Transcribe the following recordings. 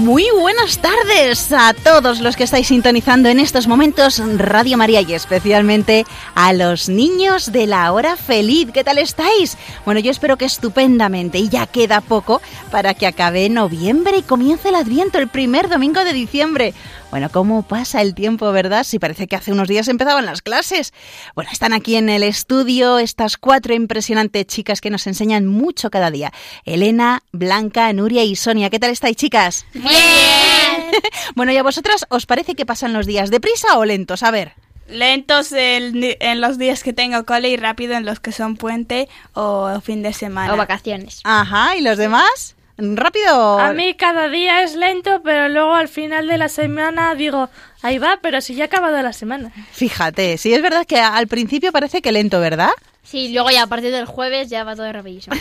Muy buenas tardes a todos los que estáis sintonizando en estos momentos Radio María y especialmente a los niños de la hora feliz. ¿Qué tal estáis? Bueno, yo espero que estupendamente y ya queda poco para que acabe noviembre y comience el Adviento el primer domingo de diciembre. Bueno, ¿cómo pasa el tiempo, verdad? Si parece que hace unos días empezaban las clases. Bueno, están aquí en el estudio estas cuatro impresionantes chicas que nos enseñan mucho cada día. Elena, Blanca, Nuria y Sonia. ¿Qué tal estáis, chicas? Bien. bueno, ¿y a vosotras os parece que pasan los días deprisa o lentos? A ver. Lentos en, en, los días que tengo cole y rápido en los que son puente o fin de semana. O vacaciones. Ajá, ¿y los demás? Rápido. A mí cada día es lento, pero luego al final de la semana digo, ahí va, pero si ya ha acabado la semana. Fíjate, sí es verdad que al principio parece que lento, ¿verdad? Sí, luego ya a partir del jueves ya va todo rapidísimo.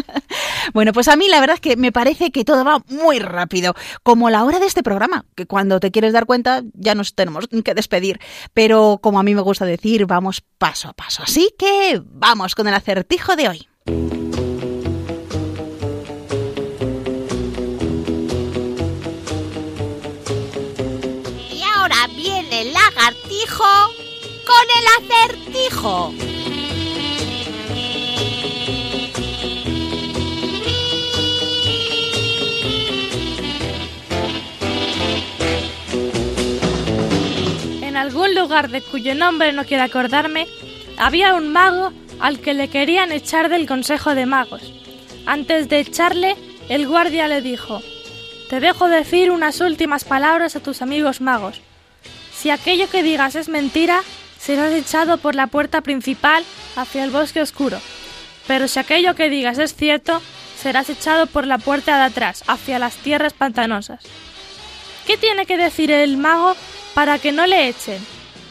bueno, pues a mí la verdad es que me parece que todo va muy rápido, como la hora de este programa, que cuando te quieres dar cuenta ya nos tenemos que despedir. Pero como a mí me gusta decir, vamos paso a paso. Así que vamos con el acertijo de hoy. El lagartijo con el acertijo. En algún lugar de cuyo nombre no quiero acordarme, había un mago al que le querían echar del Consejo de Magos. Antes de echarle, el guardia le dijo, Te dejo decir unas últimas palabras a tus amigos magos. Si aquello que digas es mentira, serás echado por la puerta principal hacia el bosque oscuro. Pero si aquello que digas es cierto, serás echado por la puerta de atrás, hacia las tierras pantanosas. ¿Qué tiene que decir el mago para que no le echen?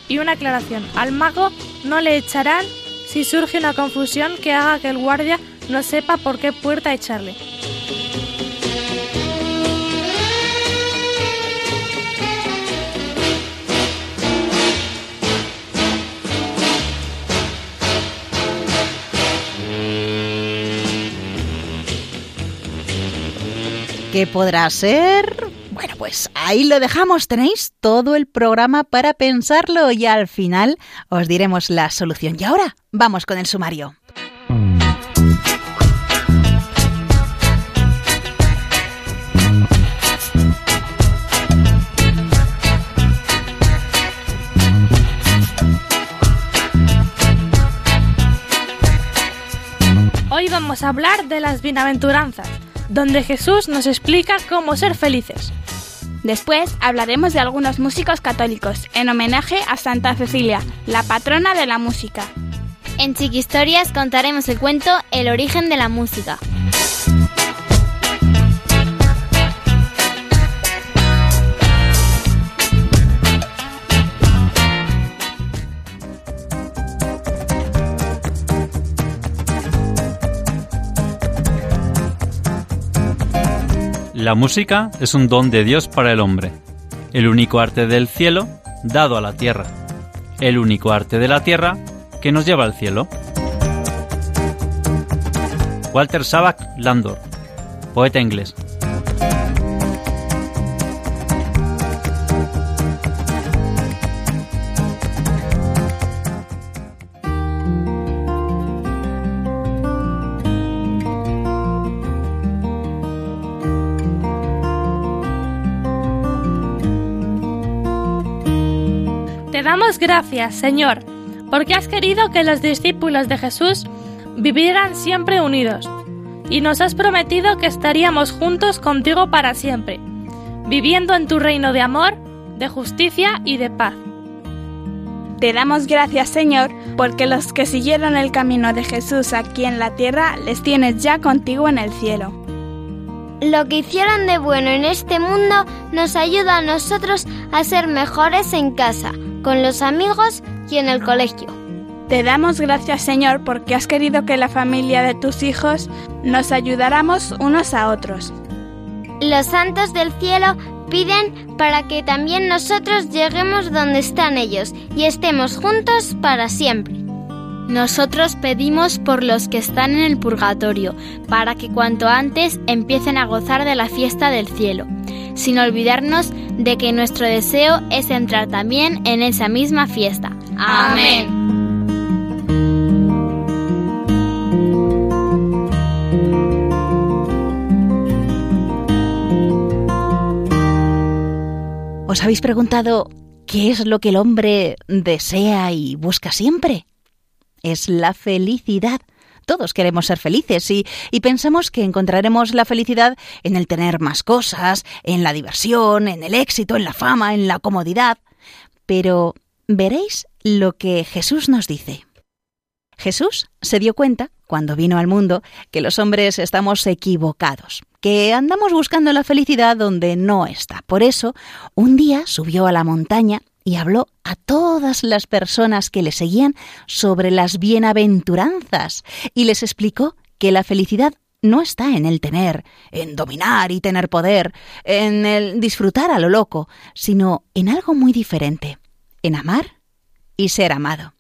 Y una aclaración, al mago no le echarán si surge una confusión que haga que el guardia no sepa por qué puerta echarle. ¿Qué podrá ser? Bueno, pues ahí lo dejamos. Tenéis todo el programa para pensarlo y al final os diremos la solución. Y ahora vamos con el sumario. Hoy vamos a hablar de las bienaventuranzas donde Jesús nos explica cómo ser felices. Después hablaremos de algunos músicos católicos en homenaje a Santa Cecilia, la patrona de la música. En Chiquistorias contaremos el cuento El origen de la música. La música es un don de Dios para el hombre, el único arte del cielo dado a la tierra, el único arte de la tierra que nos lleva al cielo. Walter Savak Landor, poeta inglés. Damos gracias, Señor, porque has querido que los discípulos de Jesús vivieran siempre unidos, y nos has prometido que estaríamos juntos contigo para siempre, viviendo en tu reino de amor, de justicia y de paz. Te damos gracias, Señor, porque los que siguieron el camino de Jesús aquí en la tierra les tienes ya contigo en el cielo. Lo que hicieron de bueno en este mundo nos ayuda a nosotros a ser mejores en casa, con los amigos y en el colegio. Te damos gracias Señor porque has querido que la familia de tus hijos nos ayudáramos unos a otros. Los santos del cielo piden para que también nosotros lleguemos donde están ellos y estemos juntos para siempre. Nosotros pedimos por los que están en el purgatorio, para que cuanto antes empiecen a gozar de la fiesta del cielo, sin olvidarnos de que nuestro deseo es entrar también en esa misma fiesta. Amén. ¿Os habéis preguntado qué es lo que el hombre desea y busca siempre? Es la felicidad. Todos queremos ser felices y, pensamos que encontraremos la felicidad en el tener más cosas, en la diversión, en el éxito, en la fama, en la comodidad. Pero veréis lo que Jesús nos dice. Jesús se dio cuenta, cuando vino al mundo, que los hombres estamos equivocados que andamos buscando la felicidad donde no está. Por eso, un día subió a la montaña y habló a todas las personas que le seguían sobre las bienaventuranzas y les explicó que la felicidad no está en el tener, en dominar y tener poder, en el disfrutar a lo loco, sino en algo muy diferente, en amar y ser amado.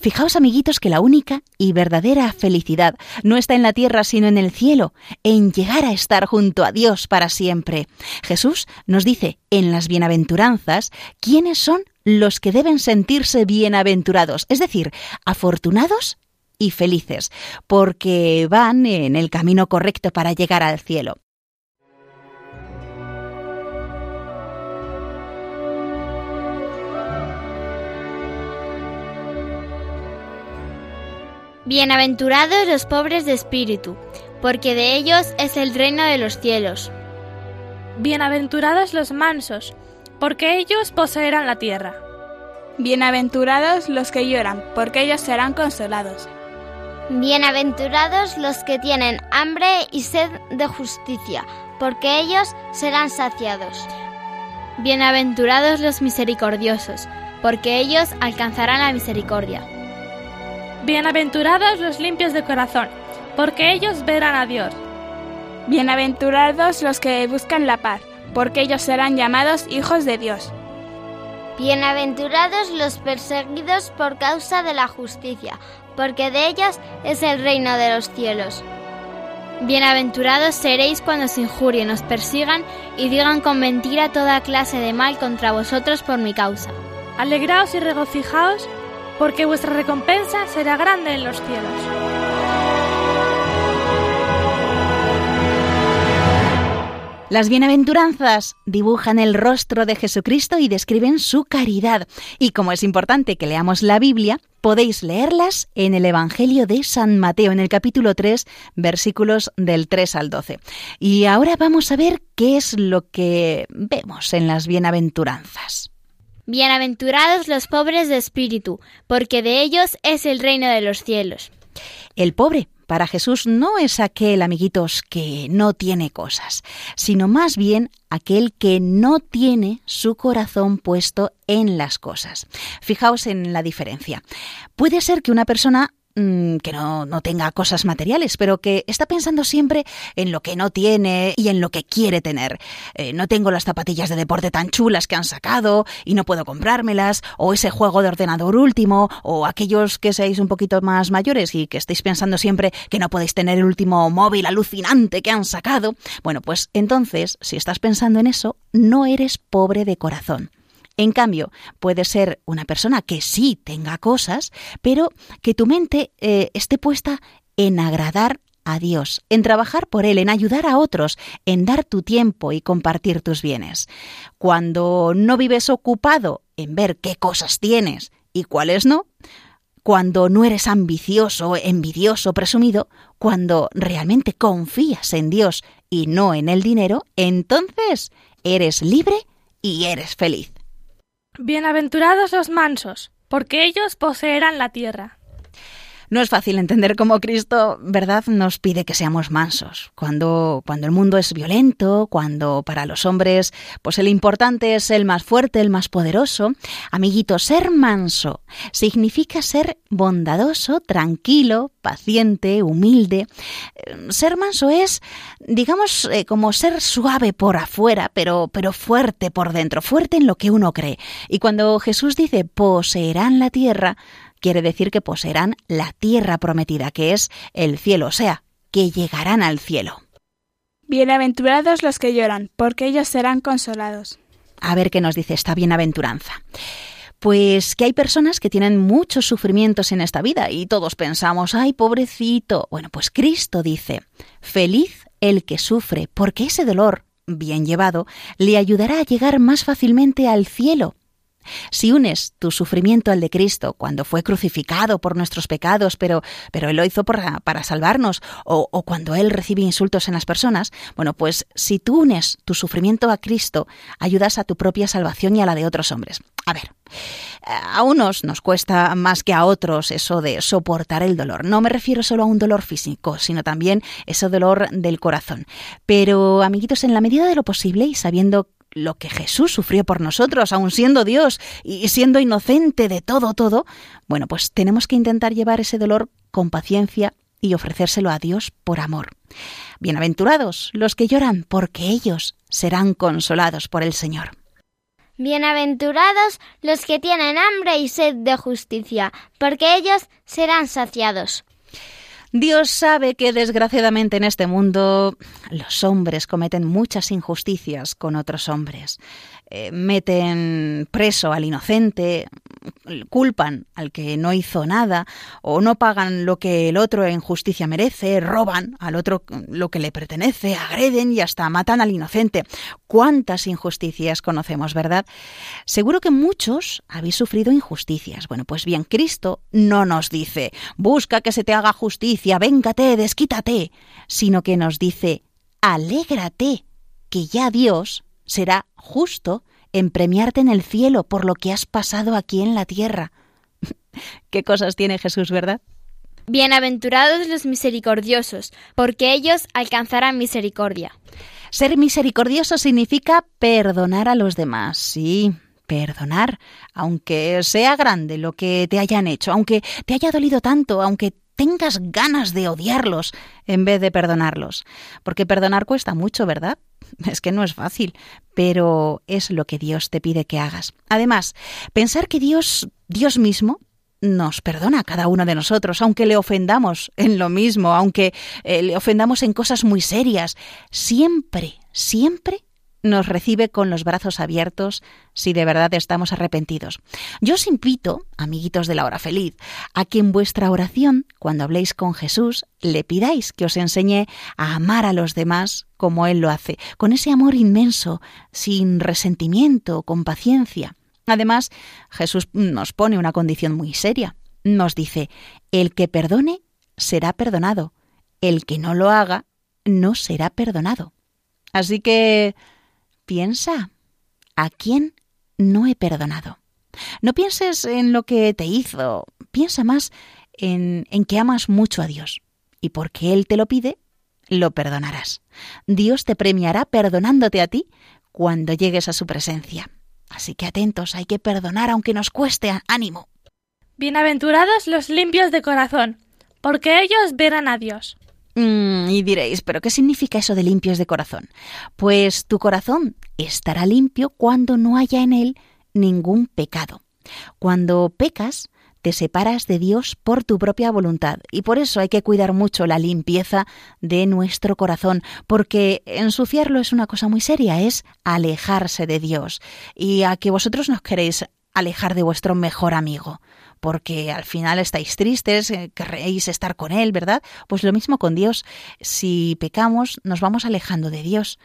Fijaos, amiguitos, que la única y verdadera felicidad no está en la tierra, sino en el cielo, en llegar a estar junto a Dios para siempre. Jesús nos dice en las bienaventuranzas quiénes son los que deben sentirse bienaventurados, es decir, afortunados y felices, porque van en el camino correcto para llegar al cielo. Bienaventurados los pobres de espíritu, porque de ellos es el reino de los cielos. Bienaventurados los mansos, porque ellos poseerán la tierra. Bienaventurados los que lloran, porque ellos serán consolados. Bienaventurados los que tienen hambre y sed de justicia, porque ellos serán saciados. Bienaventurados los misericordiosos, porque ellos alcanzarán la misericordia. Bienaventurados los limpios de corazón, porque ellos verán a Dios. Bienaventurados los que buscan la paz, porque ellos serán llamados hijos de Dios. Bienaventurados los perseguidos por causa de la justicia, porque de ellos es el reino de los cielos. Bienaventurados seréis cuando os injurien, os persigan y digan con mentira toda clase de mal contra vosotros por mi causa. Alegraos y regocijaos porque vuestra recompensa será grande en los cielos. Las bienaventuranzas dibujan el rostro de Jesucristo y describen su caridad. Y como es importante que leamos la Biblia, podéis leerlas en el Evangelio de San Mateo, en el capítulo 3, versículos del 3 al 12. Y ahora vamos a ver qué es lo que vemos en las bienaventuranzas. Bienaventurados los pobres de espíritu, porque de ellos es el reino de los cielos. El pobre para Jesús no es aquel, amiguitos, que no tiene cosas, sino más bien aquel que no tiene su corazón puesto en las cosas. Fijaos en la diferencia. Puede ser que una persona Mm, que no, no, tenga cosas materiales, pero que está pensando siempre en lo que no tiene y en lo que quiere tener. Eh, no tengo las zapatillas de deporte tan chulas que han sacado y no puedo comprármelas, o ese juego de ordenador último, o aquellos que seáis un poquito más mayores y que estéis pensando siempre que no podéis tener el último móvil alucinante que han sacado. Bueno, pues entonces, si estás pensando en eso, no eres pobre de corazón. En cambio, puede ser una persona que sí tenga cosas, pero que tu mente eh, esté puesta en agradar a Dios, en trabajar por Él, en ayudar a otros, en dar tu tiempo y compartir tus bienes. Cuando no vives ocupado en ver qué cosas tienes y cuáles no, cuando no eres ambicioso, envidioso, presumido, cuando realmente confías en Dios y no en el dinero, entonces eres libre y eres feliz. Bienaventurados los mansos, porque ellos poseerán la tierra. No es fácil entender cómo Cristo, ¿verdad?, nos pide que seamos mansos. Cuando, cuando el mundo es violento, cuando para los hombres, pues el importante es el más fuerte, el más poderoso. Amiguito, ser manso significa ser bondadoso, tranquilo, paciente, humilde. Ser manso es, digamos, eh, como ser suave por afuera, pero, pero fuerte por dentro, fuerte en lo que uno cree. Y cuando Jesús dice poseerán la tierra, quiere decir que poseerán la tierra prometida, que es el cielo, o sea, que llegarán al cielo. Bienaventurados los que lloran, porque ellos serán consolados. A ver qué nos dice esta bienaventuranza. Pues que hay personas que tienen muchos sufrimientos en esta vida y todos pensamos, ay, pobrecito. Bueno, pues Cristo dice, feliz el que sufre, porque ese dolor, bien llevado, le ayudará a llegar más fácilmente al cielo. Si unes tu sufrimiento al de Cristo cuando fue crucificado por nuestros pecados, pero, pero Él lo hizo para, salvarnos, o, o cuando Él recibe insultos en las personas, bueno, pues si tú unes tu sufrimiento a Cristo, ayudas a tu propia salvación y a la de otros hombres. A ver, a unos nos cuesta más que a otros eso de soportar el dolor. No me refiero solo a un dolor físico, sino también ese dolor del corazón. Pero, amiguitos, en la medida de lo posible y sabiendo lo que Jesús sufrió por nosotros, aun siendo Dios y siendo inocente de todo, todo, bueno, pues tenemos que intentar llevar ese dolor con paciencia y ofrecérselo a Dios por amor. Bienaventurados los que lloran, porque ellos serán consolados por el Señor. Bienaventurados los que tienen hambre y sed de justicia, porque ellos serán saciados. Dios sabe que desgraciadamente en este mundo los hombres cometen muchas injusticias con otros hombres. Eh, meten preso al inocente, culpan al que no hizo nada, o no pagan lo que el otro en justicia merece, roban al otro lo que le pertenece, agreden y hasta matan al inocente. ¿Cuántas injusticias conocemos, verdad? Seguro que muchos habéis sufrido injusticias. Bueno, pues bien, Cristo no nos dice, busca que se te haga justicia, véngate, desquítate, sino que nos dice, alégrate, que ya Dios será justo en premiarte en el cielo por lo que has pasado aquí en la tierra. ¿Qué cosas tiene Jesús, verdad? Bienaventurados los misericordiosos, porque ellos alcanzarán misericordia. Ser misericordioso significa perdonar a los demás, sí, perdonar, aunque sea grande lo que te hayan hecho, aunque te haya dolido tanto, aunque tengas ganas de odiarlos en vez de perdonarlos. Porque perdonar cuesta mucho, ¿verdad? Es que no es fácil, pero es lo que Dios te pide que hagas. Además, pensar que Dios, Dios mismo, nos perdona a cada uno de nosotros, aunque le ofendamos en lo mismo, aunque eh, le ofendamos en cosas muy serias, siempre, siempre nos recibe con los brazos abiertos si de verdad estamos arrepentidos. Yo os invito, amiguitos de la hora feliz, a que en vuestra oración, cuando habléis con Jesús, le pidáis que os enseñe a amar a los demás como Él lo hace, con ese amor inmenso, sin resentimiento, con paciencia. Además, Jesús nos pone una condición muy seria. Nos dice, el que perdone será perdonado, el que no lo haga no será perdonado. Así que piensa, ¿a quién no he perdonado? No pienses en lo que te hizo, piensa más en, en que amas mucho a Dios. Y porque Él te lo pide, lo perdonarás. Dios te premiará perdonándote a ti cuando llegues a su presencia. Así que atentos, hay que perdonar aunque nos cueste ánimo. Bienaventurados los limpios de corazón, porque ellos verán a Dios. Mm, y diréis, ¿pero qué significa eso de limpios de corazón? Pues tu corazón estará limpio cuando no haya en él ningún pecado. Cuando pecas, te separas de Dios por tu propia voluntad y por eso hay que cuidar mucho la limpieza de nuestro corazón, porque ensuciarlo es una cosa muy seria, es alejarse de Dios y a que vosotros nos queréis alejar de vuestro mejor amigo porque al final estáis tristes, eh, querréis estar con Él, ¿verdad? Pues lo mismo con Dios. Si pecamos, nos vamos alejando de Dios.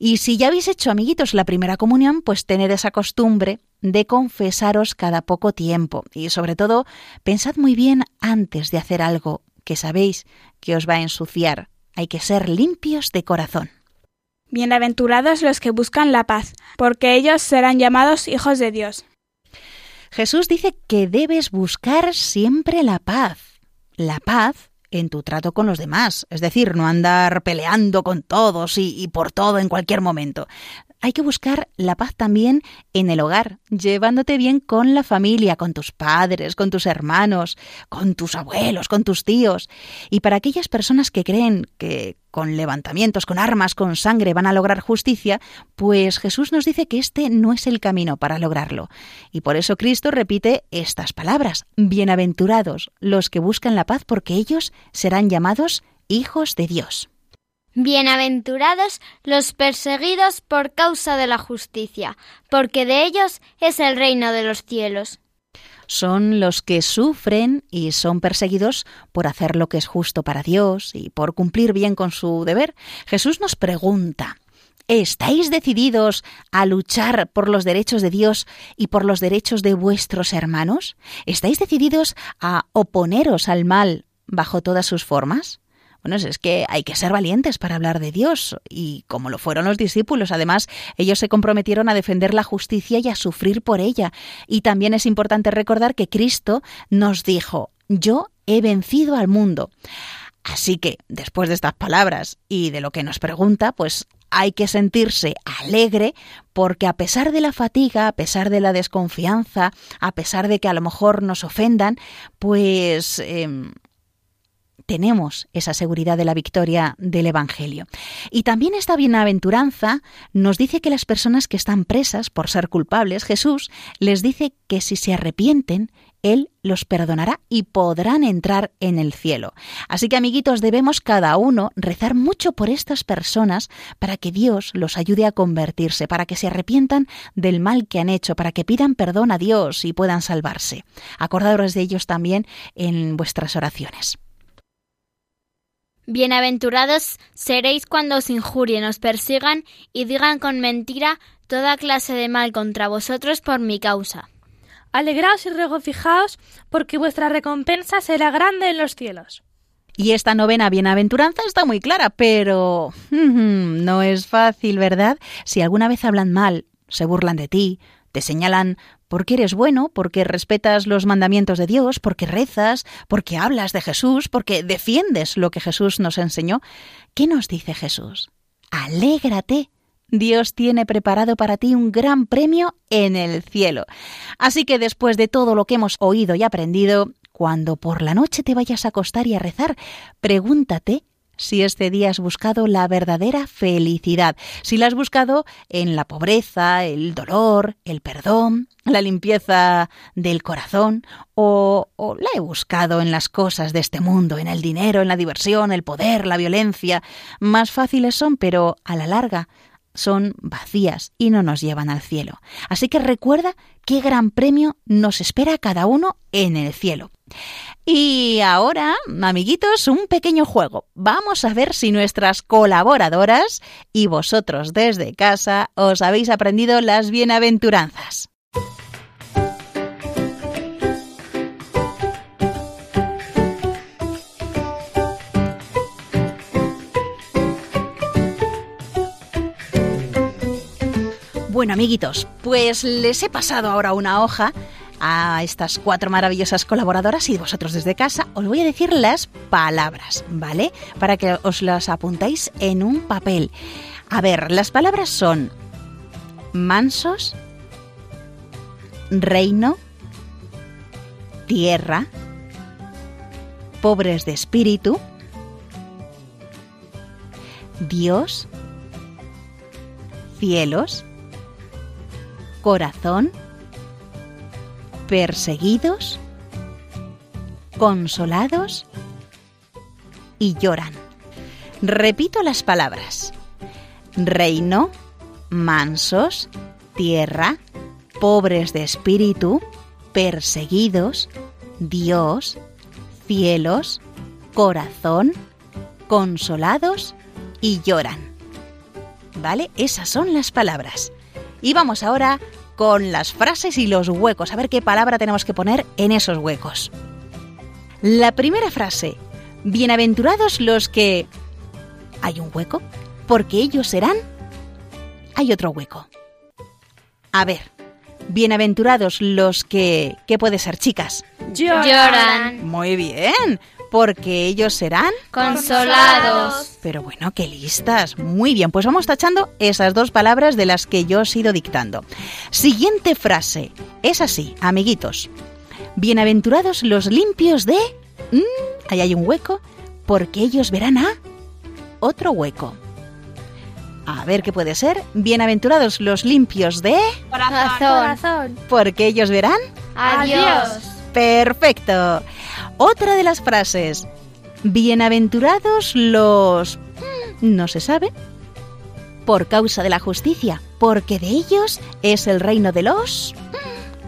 Y si ya habéis hecho, amiguitos, la primera comunión, pues tened esa costumbre de confesaros cada poco tiempo. Y sobre todo, pensad muy bien antes de hacer algo que sabéis que os va a ensuciar. Hay que ser limpios de corazón. Bienaventurados los que buscan la paz, porque ellos serán llamados hijos de Dios. Jesús dice que debes buscar siempre la paz. la paz en tu trato con los demás, es decir, no andar peleando con todos y, por todo en cualquier momento. Hay que buscar la paz también en el hogar, llevándote bien con la familia, con tus padres, con tus hermanos, con tus abuelos, con tus tíos. Y para aquellas personas que creen que con levantamientos, con armas, con sangre van a lograr justicia, pues Jesús nos dice que este no es el camino para lograrlo. Y por eso Cristo repite estas palabras, Bienaventurados los que buscan la paz porque ellos serán llamados hijos de Dios. Bienaventurados los perseguidos por causa de la justicia, porque de ellos es el reino de los cielos. Son los que sufren y son perseguidos por hacer lo que es justo para Dios y por cumplir bien con su deber. Jesús nos pregunta, ¿Estáis decididos a luchar por los derechos de Dios y por los derechos de vuestros hermanos? ¿Estáis decididos a oponeros al mal bajo todas sus formas? Bueno, es que hay que ser valientes para hablar de Dios, y como lo fueron los discípulos, además, ellos se comprometieron a defender la justicia y a sufrir por ella. Y también es importante recordar que Cristo nos dijo, yo he vencido al mundo. Así que, después de estas palabras y de lo que nos pregunta, pues hay que sentirse alegre porque a pesar de la fatiga, a pesar de la desconfianza, a pesar de que a lo mejor nos ofendan, pues eh, tenemos esa seguridad de la victoria del Evangelio. Y también esta bienaventuranza nos dice que las personas que están presas por ser culpables, Jesús les dice que si se arrepienten, Él los perdonará y podrán entrar en el cielo. Así que, amiguitos, debemos cada uno rezar mucho por estas personas para que Dios los ayude a convertirse, para que se arrepientan del mal que han hecho, para que pidan perdón a Dios y puedan salvarse. Acordaros de ellos también en vuestras oraciones. Bienaventurados seréis cuando os injurien, os persigan y digan con mentira toda clase de mal contra vosotros por mi causa. Alegraos y regocijaos, porque vuestra recompensa será grande en los cielos. Y esta novena bienaventuranza está muy clara, pero no es fácil, ¿verdad? Si alguna vez hablan mal, se burlan de ti, te señalan porque eres bueno, porque respetas los mandamientos de Dios, porque rezas, porque hablas de Jesús, porque defiendes lo que Jesús nos enseñó. ¿Qué nos dice Jesús? Alégrate. Dios tiene preparado para ti un gran premio en el cielo. Así que después de todo lo que hemos oído y aprendido, cuando por la noche te vayas a acostar y a rezar, pregúntate si este día has buscado la verdadera felicidad, si la has buscado en la pobreza, el dolor, el perdón, la limpieza del corazón, o, la he buscado en las cosas de este mundo, en el dinero, en la diversión, el poder, la violencia. Más fáciles son, pero a la larga son vacías y no nos llevan al cielo. Así que recuerda qué gran premio nos espera a cada uno en el cielo. Y ahora, amiguitos, un pequeño juego. Vamos a ver si nuestras colaboradoras y vosotros desde casa os habéis aprendido las bienaventuranzas. Bueno, amiguitos, pues les he pasado ahora una hoja a estas cuatro maravillosas colaboradoras y vosotros desde casa os voy a decir las palabras, ¿vale? Para que os las apuntáis en un papel. A ver, las palabras son mansos, reino, tierra, pobres de espíritu, Dios, cielos, corazón, perseguidos, consolados y lloran. Repito las palabras. Reino, mansos, tierra, pobres de espíritu, perseguidos, Dios, cielos, corazón, consolados y lloran. ¿Vale? Esas son las palabras. Y vamos ahora con las frases y los huecos, a ver qué palabra tenemos que poner en esos huecos. La primera frase, bienaventurados los que... ¿Hay un hueco? Porque ellos serán... Hay otro hueco. A ver, bienaventurados los que... ¿Qué puede ser, chicas? Lloran. Muy bien. Porque ellos serán consolados. Pero bueno, qué listas. Muy bien, pues vamos tachando esas dos palabras de las que yo os he ido dictando. Siguiente frase. Es así, amiguitos. Bienaventurados los limpios de... Mm, ahí hay un hueco, porque ellos verán a otro hueco. A ver qué puede ser. Bienaventurados los limpios de... Corazón. Corazón. Porque ellos verán... Adiós. Perfecto. Otra de las frases. Bienaventurados los... No se sabe. Por causa de la justicia, porque de ellos es el reino de los...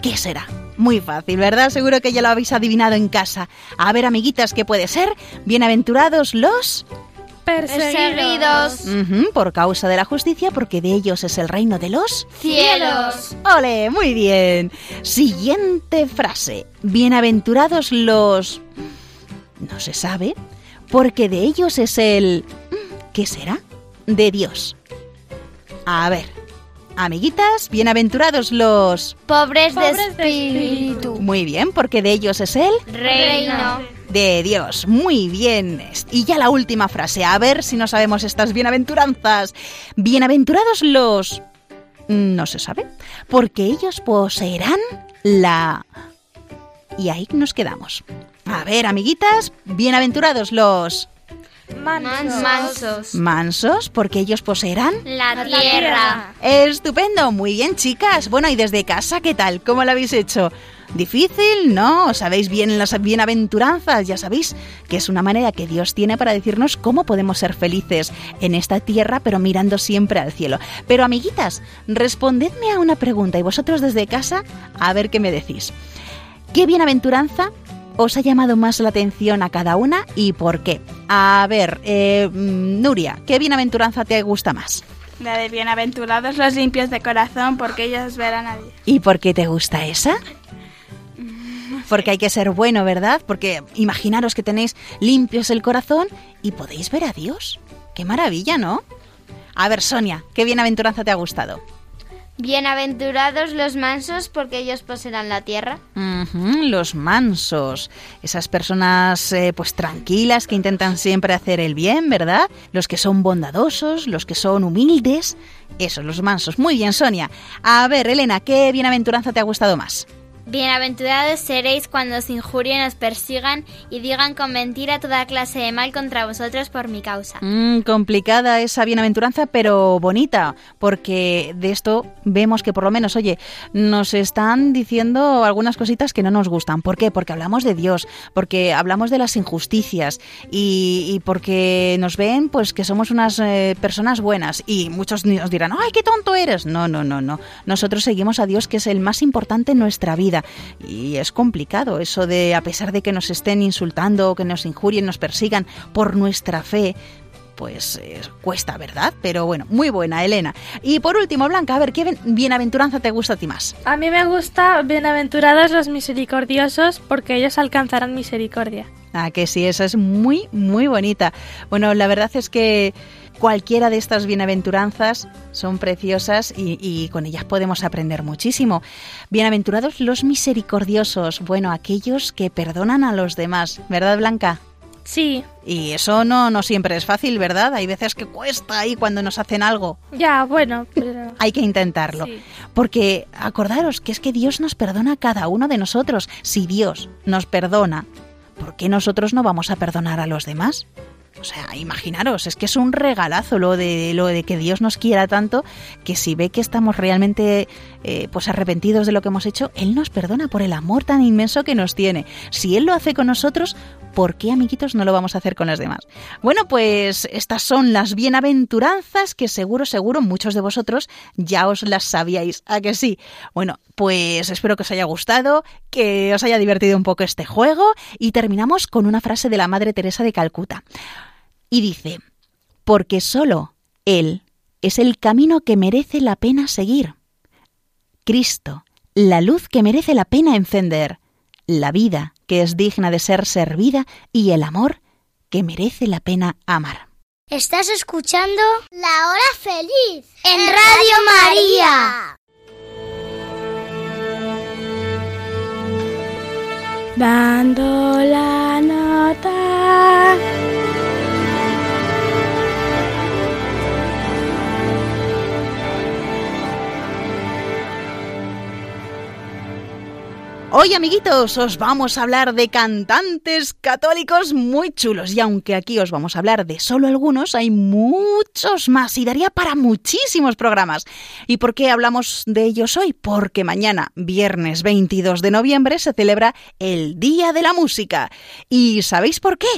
¿Qué será? Muy fácil, ¿verdad? Seguro que ya lo habéis adivinado en casa. A ver, amiguitas, ¿qué puede ser? Bienaventurados los... Perseguidos. Por causa de la justicia, porque de ellos es el reino de los... Cielos. ¡Ole! Muy bien. Siguiente frase. Bienaventurados los... No se sabe, porque de ellos es el... ¿Qué será? De Dios. A ver. Amiguitas, bienaventurados los... Pobres, de Pobres de espíritu. Muy bien, porque de ellos es el... Reino. De Dios. Muy bien. Y ya la última frase. A ver si no sabemos estas bienaventuranzas. Bienaventurados los... No se sabe. Porque ellos poseerán la... Y ahí nos quedamos. A ver, amiguitas, bienaventurados los Mansos. Mansos. mansos, porque ellos poseerán... La tierra. Estupendo, muy bien chicas. Bueno, y desde casa, ¿qué tal? ¿Cómo lo habéis hecho? ¿Difícil? ¿No? ¿Sabéis bien las bienaventuranzas? Ya sabéis que es una manera que Dios tiene para decirnos cómo podemos ser felices en esta tierra, pero mirando siempre al cielo. Pero amiguitas, respondedme a una pregunta y vosotros desde casa a ver qué me decís. ¿Qué bienaventuranza os ha llamado más la atención a cada una y por qué? A ver, eh, mm, Nuria, ¿qué bienaventuranza te gusta más? La de bienaventurados los limpios de corazón, porque ellos verán a Dios. ¿Y por qué te gusta esa? Porque hay que ser bueno, ¿verdad? Porque imaginaros que tenéis limpios el corazón y podéis ver a Dios. Qué maravilla, ¿no? A ver, Sonia, ¿qué bienaventuranza te ha gustado? Bienaventurados los mansos porque ellos poseerán la tierra. Los mansos, esas personas eh, pues tranquilas que intentan siempre hacer el bien, ¿verdad? Los que son bondadosos, los que son humildes, esos, los mansos. Muy bien, Sonia. A ver, Elena, ¿qué bienaventuranza te ha gustado más? Bienaventurados seréis cuando os injurien, os persigan y digan con mentira toda clase de mal contra vosotros por mi causa. Mm, complicada esa bienaventuranza, pero bonita, porque de esto vemos que por lo menos, oye, nos están diciendo algunas cositas que no nos gustan. ¿Por qué? Porque hablamos de Dios, porque hablamos de las injusticias y, porque nos ven pues que somos unas eh, personas buenas y muchos nos dirán, ¡ay, qué tonto eres! No, no, no, no. Nosotros seguimos a Dios que es el más importante en nuestra vida y es complicado eso de, a pesar de que nos estén insultando, o que nos injurien, nos persigan por nuestra fe, pues eh, cuesta, ¿verdad? Pero bueno, muy buena, Elena. Y por último, Blanca, a ver, ¿qué bien- bienaventuranza te gusta a ti más? A mí me gusta bienaventurados los misericordiosos porque ellos alcanzarán misericordia. Ah, que sí, esa es muy, muy bonita. Bueno, la verdad es que cualquiera de estas bienaventuranzas son preciosas y, y con ellas podemos aprender muchísimo. Bienaventurados los misericordiosos, bueno, aquellos que perdonan a los demás, ¿verdad, Blanca? Sí, Y eso no, no siempre es fácil, ¿verdad? Hay veces que cuesta ahí cuando nos hacen algo. ya, bueno, pero... Hay que intentarlo. Sí. Porque acordaros que es que Dios nos perdona a cada uno de nosotros. Si Dios nos perdona, ¿por qué nosotros no vamos a perdonar a los demás? O sea, imaginaros, es que es un regalazo lo de lo de que Dios nos quiera tanto que si ve que estamos realmente eh, pues arrepentidos de lo que hemos hecho, Él nos perdona por el amor tan inmenso que nos tiene. Si Él lo hace con nosotros, ¿por qué, amiguitos, no lo vamos a hacer con los demás? Bueno, pues estas son las bienaventuranzas que seguro, seguro muchos de vosotros ya os las sabíais. ¿A que sí? Bueno, pues espero que os haya gustado, que os haya divertido un poco este juego y terminamos con una frase de la Madre Teresa de Calcuta. Y dice, porque solo Él es el camino que merece la pena seguir. Cristo, la luz que merece la pena encender, la vida que es digna de ser servida y el amor que merece la pena amar. Estás escuchando La Hora Feliz en Radio María. Dando la ta. Hoy, amiguitos, os vamos a hablar de cantantes católicos muy chulos. Y aunque aquí os vamos a hablar de solo algunos, hay muchos más y daría para muchísimos programas. ¿Y por qué hablamos de ellos hoy? Porque mañana, viernes 22 de noviembre, se celebra el Día de la Música. ¿Y sabéis por qué?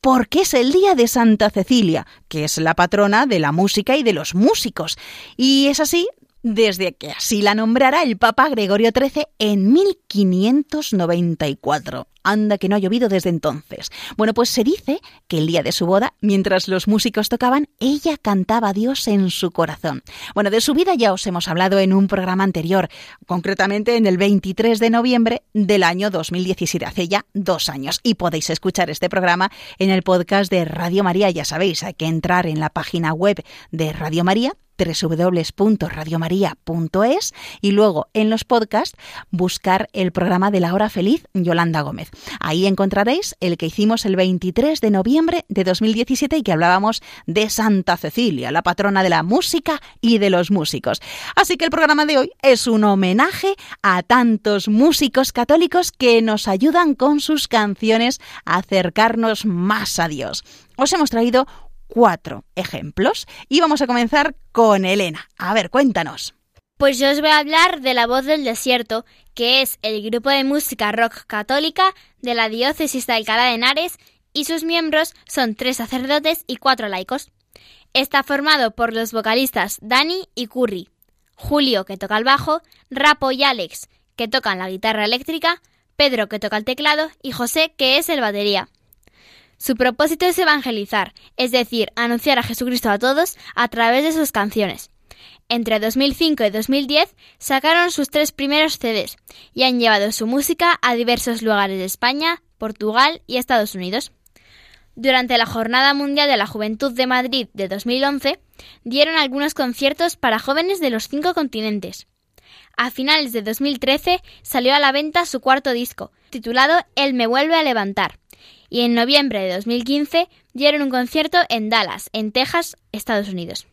porque es el día de Santa Cecilia, que es la patrona de la música y de los músicos. Y es así desde que así la nombrará el Papa Gregorio XIII en 1594. Anda que no ha llovido desde entonces. Bueno, pues se dice que el día de su boda, mientras los músicos tocaban, ella cantaba a Dios en su corazón. Bueno, de su vida ya os hemos hablado en un programa anterior, concretamente en el 23 de noviembre del año 2017, hace ya dos años. Y podéis escuchar este programa en el podcast de Radio María. Ya sabéis, hay que entrar en la página web de Radio María www.radiomaria.es y luego en los podcasts buscar el programa de la hora feliz Yolanda Gómez. Ahí encontraréis el que hicimos el 23 de noviembre de 2017 y que hablábamos de Santa Cecilia, la patrona de la música y de los músicos. Así que el programa de hoy es un homenaje a tantos músicos católicos que nos ayudan con sus canciones a acercarnos más a Dios. Os hemos traído cuatro ejemplos y vamos a comenzar con Elena. A ver, cuéntanos. Pues yo os voy a hablar de La Voz del Desierto, que es el grupo de música rock católica de la diócesis de Alcalá de Henares y sus miembros son tres sacerdotes y cuatro laicos. Está formado por los vocalistas Dani y Curry, Julio que toca el bajo, Rapo y Alex que tocan la guitarra eléctrica, Pedro que toca el teclado y José que es el batería. Su propósito es evangelizar, es decir, anunciar a Jesucristo a todos a través de sus canciones. Entre 2005 y 2010 sacaron sus tres primeros CDs y han llevado su música a diversos lugares de España, Portugal y Estados Unidos. Durante la Jornada Mundial de la Juventud de Madrid de 2011, dieron algunos conciertos para jóvenes de los cinco continentes. A finales de 2013 salió a la venta su cuarto disco, titulado El me vuelve a levantar, y en noviembre de 2015 dieron un concierto en Dallas, en Texas, Estados Unidos.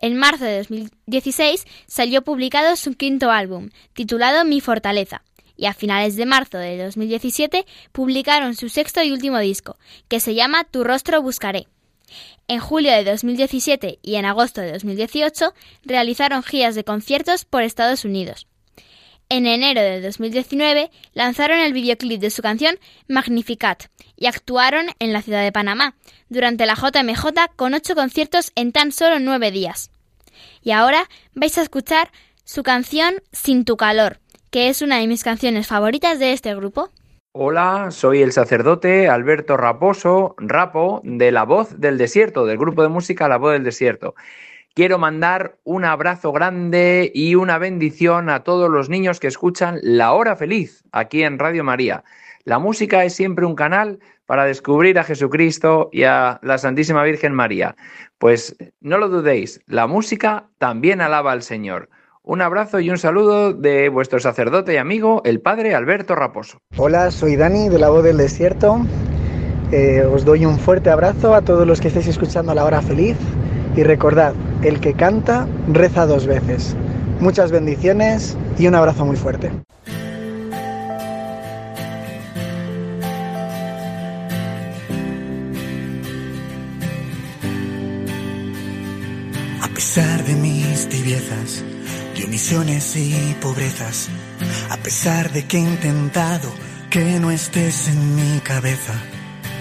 En marzo de 2016 salió publicado su quinto álbum, titulado Mi Fortaleza, y a finales de marzo de 2017 publicaron su sexto y último disco, que se llama Tu rostro buscaré. En julio de 2017 y en agosto de 2018 realizaron giras de conciertos por Estados Unidos. En enero de 2019 lanzaron el videoclip de su canción Magnificat y actuaron en la ciudad de Panamá durante la JMJ con ocho conciertos en tan solo nueve días. Y ahora vais a escuchar su canción Sin tu calor, que es una de mis canciones favoritas de este grupo. Hola, soy el sacerdote Alberto Raposo, Rapo, de La Voz del Desierto, del grupo de música La Voz del Desierto. Quiero mandar un abrazo grande y una bendición a todos los niños que escuchan La Hora Feliz aquí en Radio María. La música es siempre un canal para descubrir a Jesucristo y a la Santísima Virgen María. Pues no lo dudéis, la música también alaba al Señor. Un abrazo y un saludo de vuestro sacerdote y amigo, el Padre Alberto Raposo. Hola, soy Dani de La Voz del Desierto. Eh, os doy un fuerte abrazo a todos los que estáis escuchando La Hora Feliz y recordad, el que canta reza dos veces. Muchas bendiciones y un abrazo muy fuerte. A pesar de mis tibiezas, de omisiones y pobrezas, a pesar de que he intentado que no estés en mi cabeza,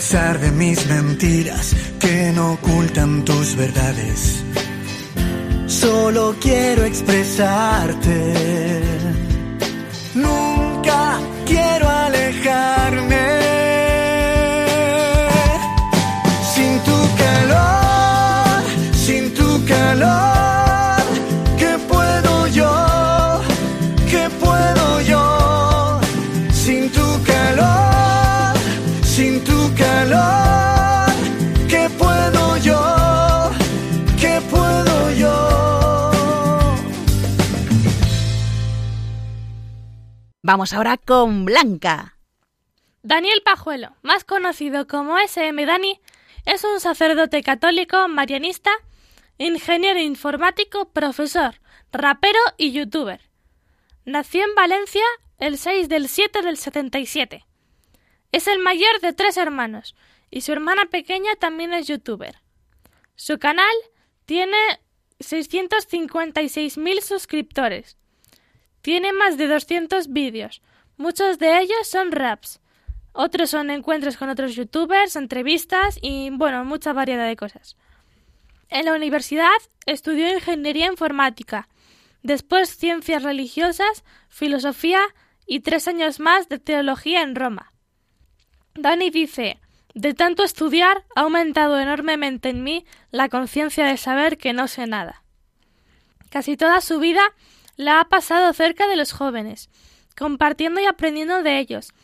pesar de mis mentiras que no ocultan tus verdades. Solo quiero expresarte. Nunca quiero alejarme. Sin tu calor, sin tu Vamos ahora con Blanca. Daniel Pajuelo, más conocido como SM Dani, es un sacerdote católico marianista, ingeniero informático, profesor, rapero y youtuber. Nació en Valencia el 6 del 7 del 77. Es el mayor de tres hermanos y su hermana pequeña también es youtuber. Su canal tiene 656.000 suscriptores. Tiene más de 200 vídeos. Muchos de ellos son raps. Otros son encuentros con otros youtubers, entrevistas y, bueno, mucha variedad de cosas. En la universidad estudió ingeniería informática, después ciencias religiosas, filosofía y tres años más de teología en Roma. Dani dice, de tanto estudiar ha aumentado enormemente en mí la conciencia de saber que no sé nada. Casi toda su vida la ha pasado cerca de los jóvenes, compartiendo y aprendiendo de ellos,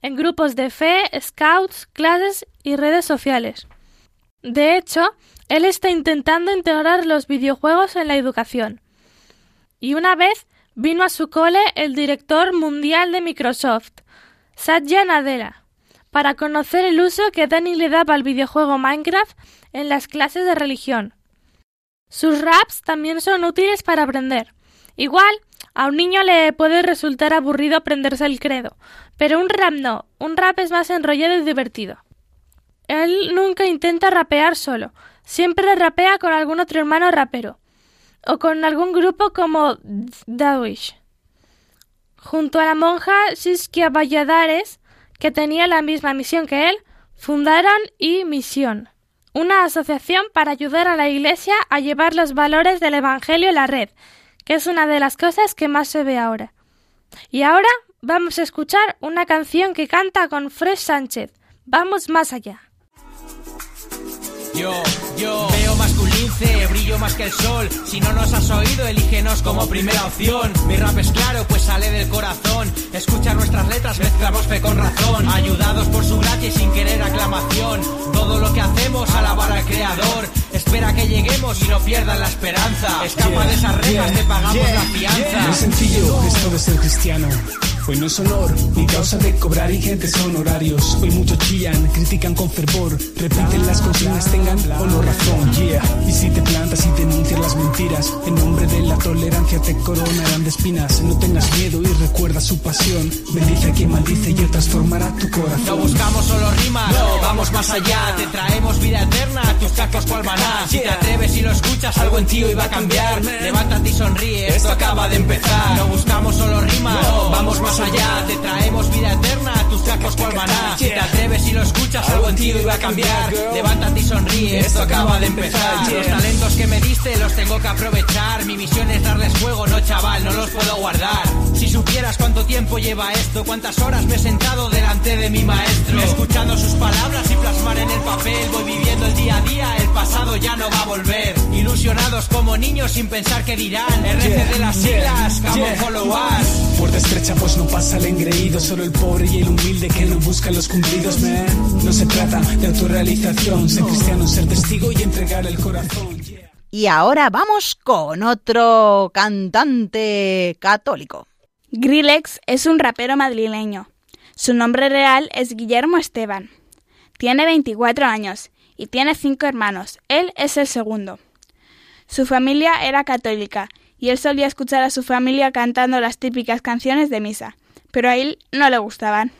en grupos de fe, scouts, clases y redes sociales. De hecho, él está intentando integrar los videojuegos en la educación. Y una vez vino a su cole el director mundial de Microsoft, Satya Nadella, para conocer el uso que Danny le daba al videojuego Minecraft en las clases de religión. Sus raps también son útiles para aprender. Igual, a un niño le puede resultar aburrido aprenderse el credo, pero un rap no, un rap es más enrollado y divertido. Él nunca intenta rapear solo, siempre rapea con algún otro hermano rapero, o con algún grupo como Dawish. Junto a la monja Siskia Valladares, que tenía la misma misión que él, fundaron y Misión, una asociación para ayudar a la Iglesia a llevar los valores del Evangelio a la red, que es una de las cosas que más se ve ahora. Y ahora vamos a escuchar una canción que canta con Fresh Sánchez. Vamos más allá. Yo, yo que un lince, brillo más que el sol. Si no nos has oído, elígenos como primera opción. Mi rap es claro, pues sale del corazón. Escucha nuestras letras, mezclamos fe con razón. Ayudados por su gracia y sin querer aclamación. Todo lo que hacemos, alabar al creador. Espera que lleguemos y no pierdan la esperanza. Escapa de esas reglas, te pagamos la fianza. No es sencillo esto de ser cristiano. Hoy no es honor, ni causa de cobrar ingentes honorarios. Hoy muchos chillan, critican con fervor, repiten las consignas, tengan o no razón, yeah. Y si te plantas y denuncias las mentiras, en nombre de la tolerancia te coronarán de espinas. No tengas miedo y recuerda su pasión. Bendice a quien maldice y él transformará tu corazón. No buscamos solo rimas, no, vamos más allá. Te traemos vida eterna, tus cacos cual maná. Si te atreves y lo escuchas, algo en ti hoy va a cambiar. Levántate y sonríe, esto acaba de empezar. No buscamos solo rimas, no, vamos más allá. Te traemos vida eterna, tus cacos cual maná. Si te atreves y lo escuchas, algo en ti va a cambiar. Levántate y sonríe, esto acaba de empezar. Los talentos que me diste los tengo que aprovechar. Mi misión es darles juego, no chaval, no los puedo guardar. Si supieras cuánto tiempo lleva esto, cuántas horas me he sentado delante de mi maestro. Escuchando sus palabras y plasmar en el papel. Voy viviendo el día a día, el pasado ya no va a volver. Ilusionados como niños sin pensar que dirán. RC de las siglas, come follow us. Puerta estrecha, pues no pasa el engreído, solo el pobre y el humilde que no busca los cumplidos, man. No se trata de autorrealización, ser cristiano, ser testigo y entregar el corazón. Y ahora vamos con otro cantante católico. Grillex es un rapero madrileño. Su nombre real es Guillermo Esteban. Tiene 24 años y tiene cinco hermanos. Él es el segundo. Su familia era católica y él solía escuchar a su familia cantando las típicas canciones de misa, pero a él no le gustaban.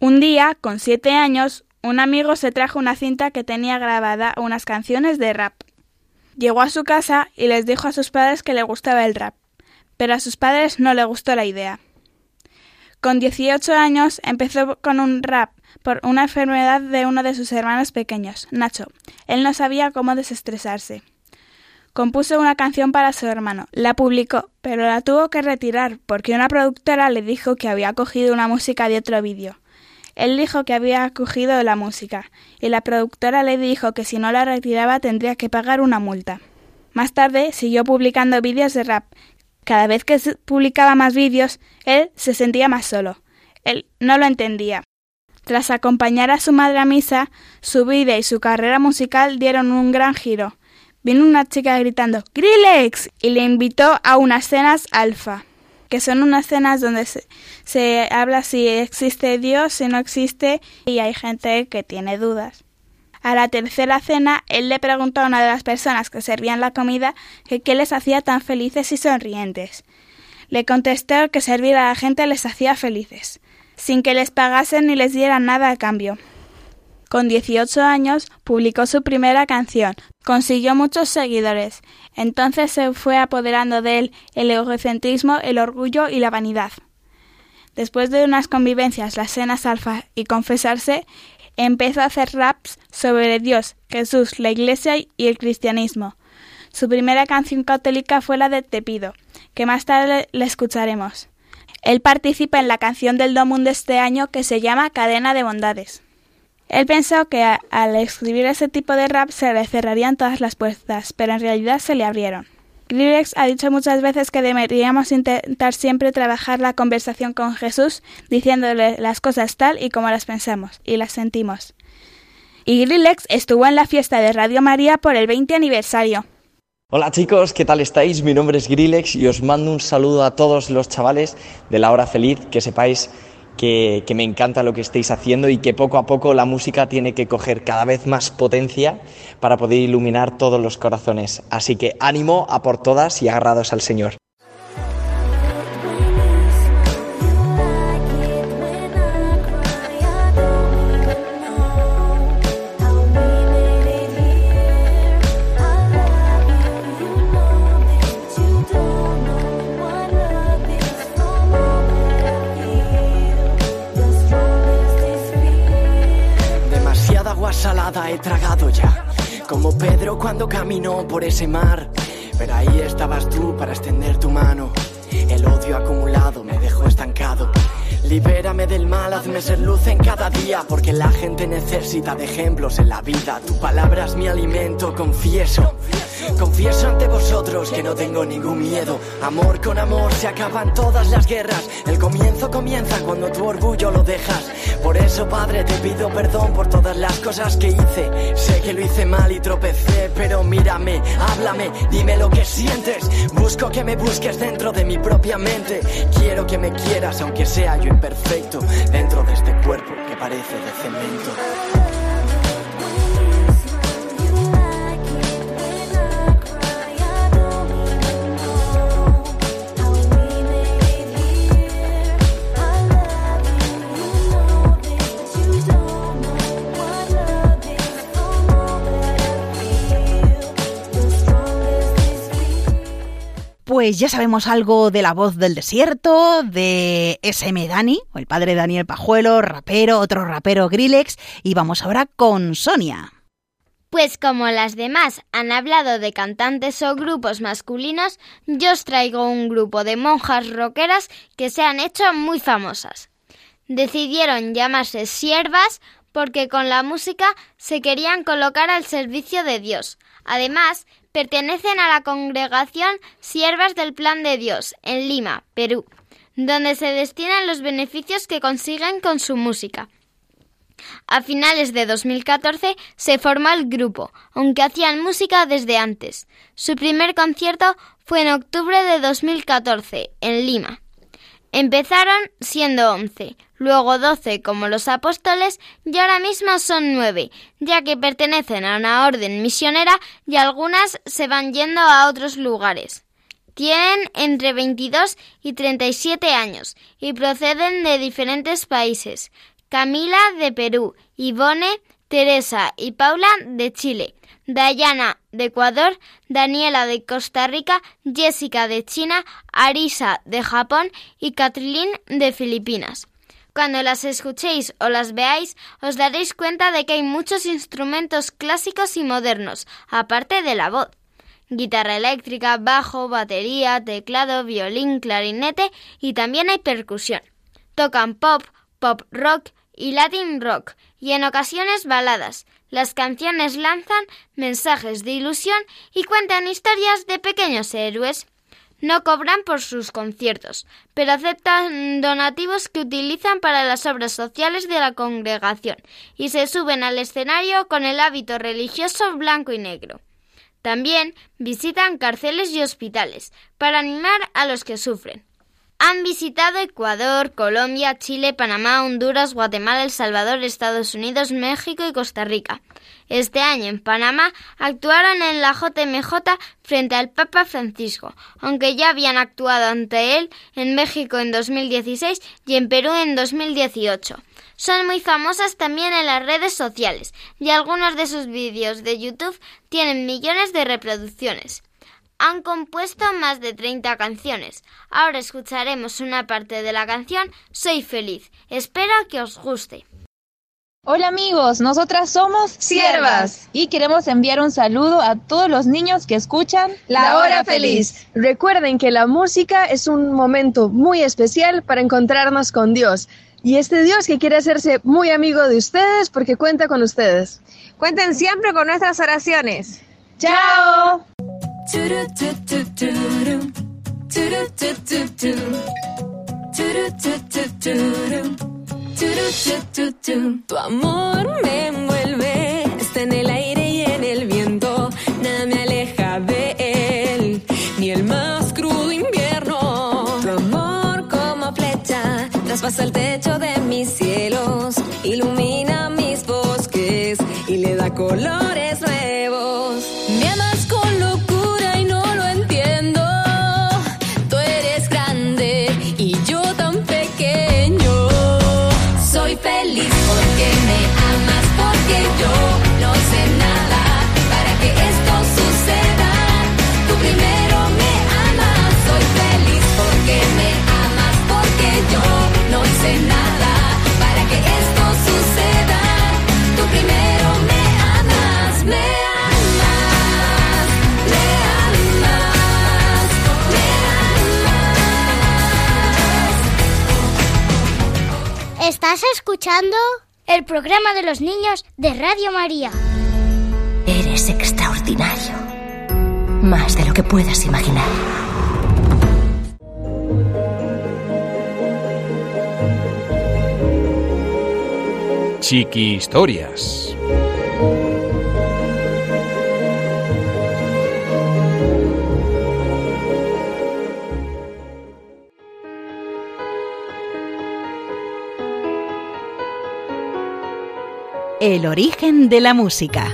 Un día, con siete años, un amigo se trajo una cinta que tenía grabada unas canciones de rap. Llegó a su casa y les dijo a sus padres que le gustaba el rap, pero a sus padres no le gustó la idea. Con 18 años empezó con un rap por una enfermedad de uno de sus hermanos pequeños, Nacho. Él no sabía cómo desestresarse. Compuso una canción para su hermano, la publicó, pero la tuvo que retirar porque una productora le dijo que había cogido una música de otro vídeo. Él dijo que había cogido la música, y la productora le dijo que si no la retiraba tendría que pagar una multa. Más tarde siguió publicando vídeos de rap. Cada vez que publicaba más vídeos, él se sentía más solo. Él no lo entendía. Tras acompañar a su madre a misa, su vida y su carrera musical dieron un gran giro. Vino una chica gritando ¡Grillex! y le invitó a unas cenas alfa. que son unas cenas donde se, habla si existe Dios, si no existe, y hay gente que tiene dudas. A la tercera cena, él le preguntó a una de las personas que servían la comida que qué les hacía tan felices y sonrientes. Le contestó que servir a la gente les hacía felices, sin que les pagasen ni les dieran nada a cambio. Con 18 años publicó su primera canción, consiguió muchos seguidores. Entonces se fue apoderando de él el egocentrismo, el orgullo y la vanidad. Después de unas convivencias, las cenas alfa y confesarse, empezó a hacer raps sobre Dios, Jesús, la Iglesia y el cristianismo. Su primera canción católica fue la de Te pido, que más tarde la escucharemos. Él participa en la canción del Domund de este año que se llama Cadena de Bondades. Él pensó que al escribir ese tipo de rap se le cerrarían todas las puertas, pero en realidad se le abrieron. Grillex ha dicho muchas veces que deberíamos intentar siempre trabajar la conversación con Jesús, diciéndole las cosas tal y como las pensamos y las sentimos. Y Grillex estuvo en la fiesta de Radio María por el 20 aniversario. Hola chicos, ¿qué tal estáis? Mi nombre es Grillex y os mando un saludo a todos los chavales de la hora feliz, que sepáis que, me encanta lo que estáis haciendo y que poco a poco la música tiene que coger cada vez más potencia para poder iluminar todos los corazones. Así que ánimo a por todas y agarrados al Señor. He tragado ya, como Pedro cuando caminó por ese mar. Pero ahí estabas tú para extender tu mano. El odio acumulado me dejó estancado. Libérame del mal, hazme ser luz en cada día, porque la gente necesita de ejemplos en la vida. Tu palabra es mi alimento, confieso. Confieso ante vosotros que no tengo ningún miedo. Amor con amor se acaban todas las guerras. El comienzo comienza cuando tu orgullo lo dejas. Por eso, Padre, te pido perdón por todas las cosas que hice. Sé que lo hice mal y tropecé, pero mírame, háblame, dime lo que sientes. Busco que me busques dentro de mi propia mente. Quiero que me quieras, aunque sea yo imperfecto, dentro de este cuerpo que parece de cemento. Pues ya sabemos algo de la voz del desierto, de SM Dani, o el padre Daniel Pajuelo, rapero, otro rapero Grillex, y vamos ahora con Sonia. Pues como las demás han hablado de cantantes o grupos masculinos, yo os traigo un grupo de monjas rockeras que se han hecho muy famosas. Decidieron llamarse siervas porque con la música se querían colocar al servicio de Dios. Además, pertenecen a la congregación Siervas del Plan de Dios, en Lima, Perú, donde se destinan los beneficios que consiguen con su música. A finales de 2014 se formó el grupo, aunque hacían música desde antes. Su primer concierto fue en octubre de 2014, en Lima. Empezaron siendo once, luego doce como los apóstoles y ahora mismo son nueve, ya que pertenecen a una orden misionera y algunas se van yendo a otros lugares. Tienen entre 22 y 37 años y proceden de diferentes países. Camila de Perú, Ivone, Teresa y Paula de Chile, Dayana de Ecuador, Daniela de Costa Rica, Jessica de China, Arisa de Japón y Catrilín de Filipinas. Cuando las escuchéis o las veáis, os daréis cuenta de que hay muchos instrumentos clásicos y modernos, aparte de la voz. Guitarra eléctrica, bajo, batería, teclado, violín, clarinete y también hay percusión. Tocan pop, pop rock y latin rock y en ocasiones baladas. Las canciones lanzan mensajes de ilusión y cuentan historias de pequeños héroes. No cobran por sus conciertos, pero aceptan donativos que utilizan para las obras sociales de la congregación y se suben al escenario con el hábito religioso blanco y negro. También visitan cárceles y hospitales para animar a los que sufren. Han visitado Ecuador, Colombia, Chile, Panamá, Honduras, Guatemala, El Salvador, Estados Unidos, México y Costa Rica. Este año en Panamá actuaron en la JMJ frente al Papa Francisco, aunque ya habían actuado ante él en México en 2016 y en Perú en 2018. Son muy famosas también en las redes sociales y algunos de sus vídeos de YouTube tienen millones de reproducciones. Han compuesto más de 30 canciones. Ahora escucharemos una parte de la canción Soy feliz. Espero que os guste. Hola amigos, nosotras somos Siervas y queremos enviar un saludo a todos los niños que escuchan La Hora Feliz. Recuerden que la música es un momento muy especial para encontrarnos con Dios y este Dios que quiere hacerse muy amigo de ustedes porque cuenta con ustedes. Cuenten siempre con nuestras oraciones. ¡Chao! Tu amor me envuelve, está en el aire y en el viento, nada me aleja de él, ni el más crudo invierno. Tu amor como flecha traspasa el techo de mis cielos, ilumina mis bosques y le da colores ¿Estás escuchando? El programa de los niños de Radio María. Eres extraordinario. Más de lo que puedas imaginar. Chiqui Historias. El origen de la música.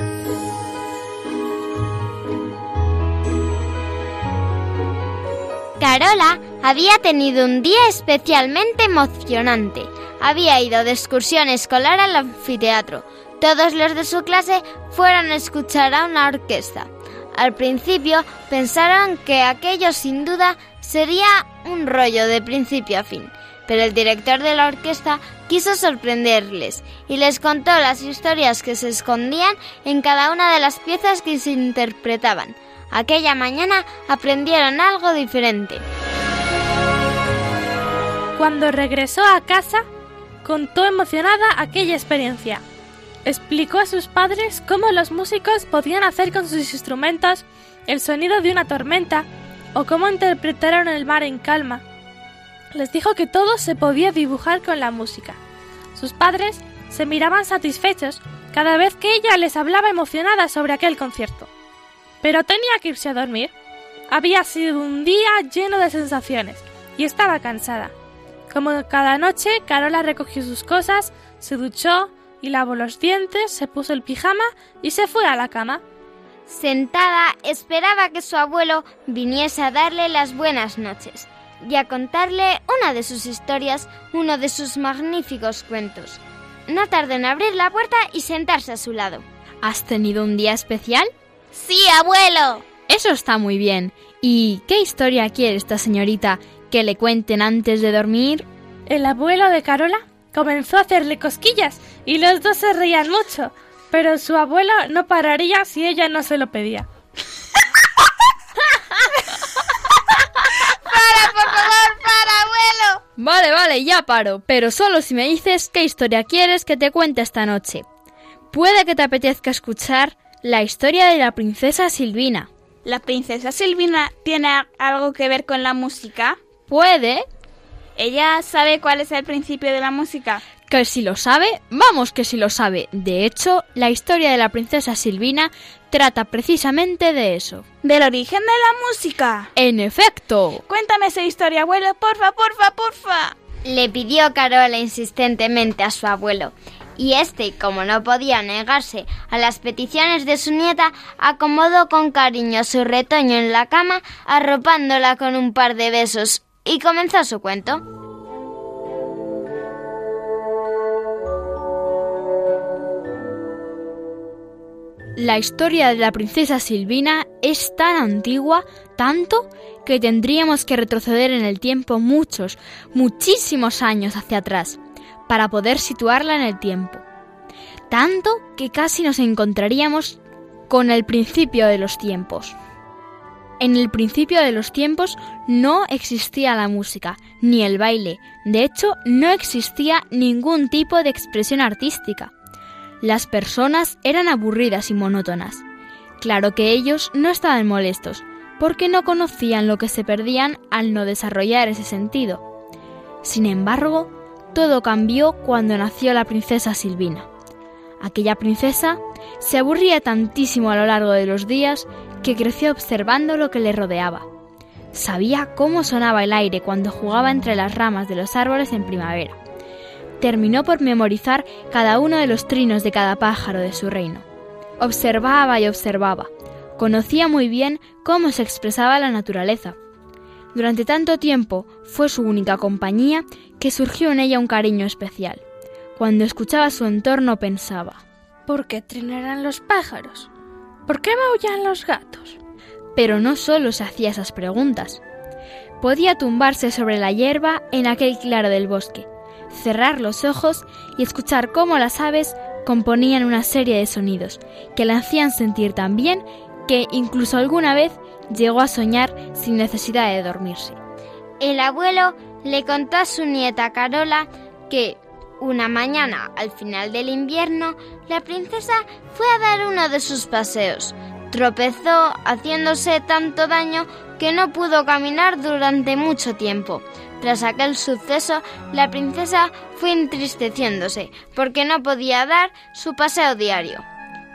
Carola había tenido un día especialmente emocionante. Había ido de excursión escolar al anfiteatro. Todos los de su clase fueron a escuchar a una orquesta. Al principio pensaron que aquello sin duda sería un rollo de principio a fin, pero el director de la orquesta quiso sorprenderles y les contó las historias que se escondían en cada una de las piezas que se interpretaban. Aquella mañana aprendieron algo diferente. Cuando regresó a casa, contó emocionada aquella experiencia. Explicó a sus padres cómo los músicos podían hacer con sus instrumentos el sonido de una tormenta o cómo interpretaron el mar en calma. Les dijo que todo se podía dibujar con la música. Sus padres se miraban satisfechos cada vez que ella les hablaba emocionada sobre aquel concierto. Pero tenía que irse a dormir. Había sido un día lleno de sensaciones y estaba cansada. Como cada noche, Carola recogió sus cosas, se duchó y lavó los dientes, se puso el pijama y se fue a la cama. Sentada, esperaba que su abuelo viniese a darle las buenas noches y a contarle una de sus historias, uno de sus magníficos cuentos. No tardó en abrir la puerta y sentarse a su lado. ¿Has tenido un día especial? Sí, abuelo. Eso está muy bien. ¿Y qué historia quiere esta señorita que le cuenten antes de dormir? El abuelo de Carola comenzó a hacerle cosquillas y los dos se reían mucho, pero su abuelo no pararía si ella no se lo pedía. ¡Para, por favor, para, abuelo! Vale, vale, ya paro, pero solo si me dices qué historia quieres que te cuente esta noche. Puede que te apetezca escuchar la historia de la princesa Silvina. ¿La princesa Silvina tiene algo que ver con la música? Puede. ¿Ella sabe cuál es el principio de la música? Que si lo sabe, vamos que si lo sabe. De hecho, la historia de la princesa Silvina trata precisamente de eso. ¿Del origen de la música? En efecto. Cuéntame esa historia, abuelo, porfa, porfa, porfa. Le pidió Carola insistentemente a su abuelo. Y este, como no podía negarse a las peticiones de su nieta, acomodó con cariño su retoño en la cama, arropándola con un par de besos, y comenzó su cuento. La historia de la princesa Silvina es tan antigua, tanto, que tendríamos que retroceder en el tiempo muchos, muchísimos años hacia atrás, para poder situarla en el tiempo. Tanto que casi nos encontraríamos con el principio de los tiempos. En el principio de los tiempos no existía la música, ni el baile, de hecho no existía ningún tipo de expresión artística. Las personas eran aburridas y monótonas. Claro que ellos no estaban molestos, porque no conocían lo que se perdían al no desarrollar ese sentido. Sin embargo, todo cambió cuando nació la princesa Silvina. Aquella princesa se aburría tantísimo a lo largo de los días que creció observando lo que le rodeaba. Sabía cómo sonaba el aire cuando jugaba entre las ramas de los árboles en primavera terminó por memorizar cada uno de los trinos de cada pájaro de su reino. Observaba y observaba. Conocía muy bien cómo se expresaba la naturaleza. Durante tanto tiempo fue su única compañía que surgió en ella un cariño especial. Cuando escuchaba su entorno pensaba, ¿por qué trinarán los pájaros? ¿Por qué maullan los gatos? Pero no solo se hacía esas preguntas. Podía tumbarse sobre la hierba en aquel claro del bosque cerrar los ojos y escuchar cómo las aves componían una serie de sonidos que la hacían sentir tan bien que incluso alguna vez llegó a soñar sin necesidad de dormirse. El abuelo le contó a su nieta Carola que una mañana, al final del invierno, la princesa fue a dar uno de sus paseos. Tropezó haciéndose tanto daño que no pudo caminar durante mucho tiempo. Tras aquel suceso, la princesa fue entristeciéndose porque no podía dar su paseo diario.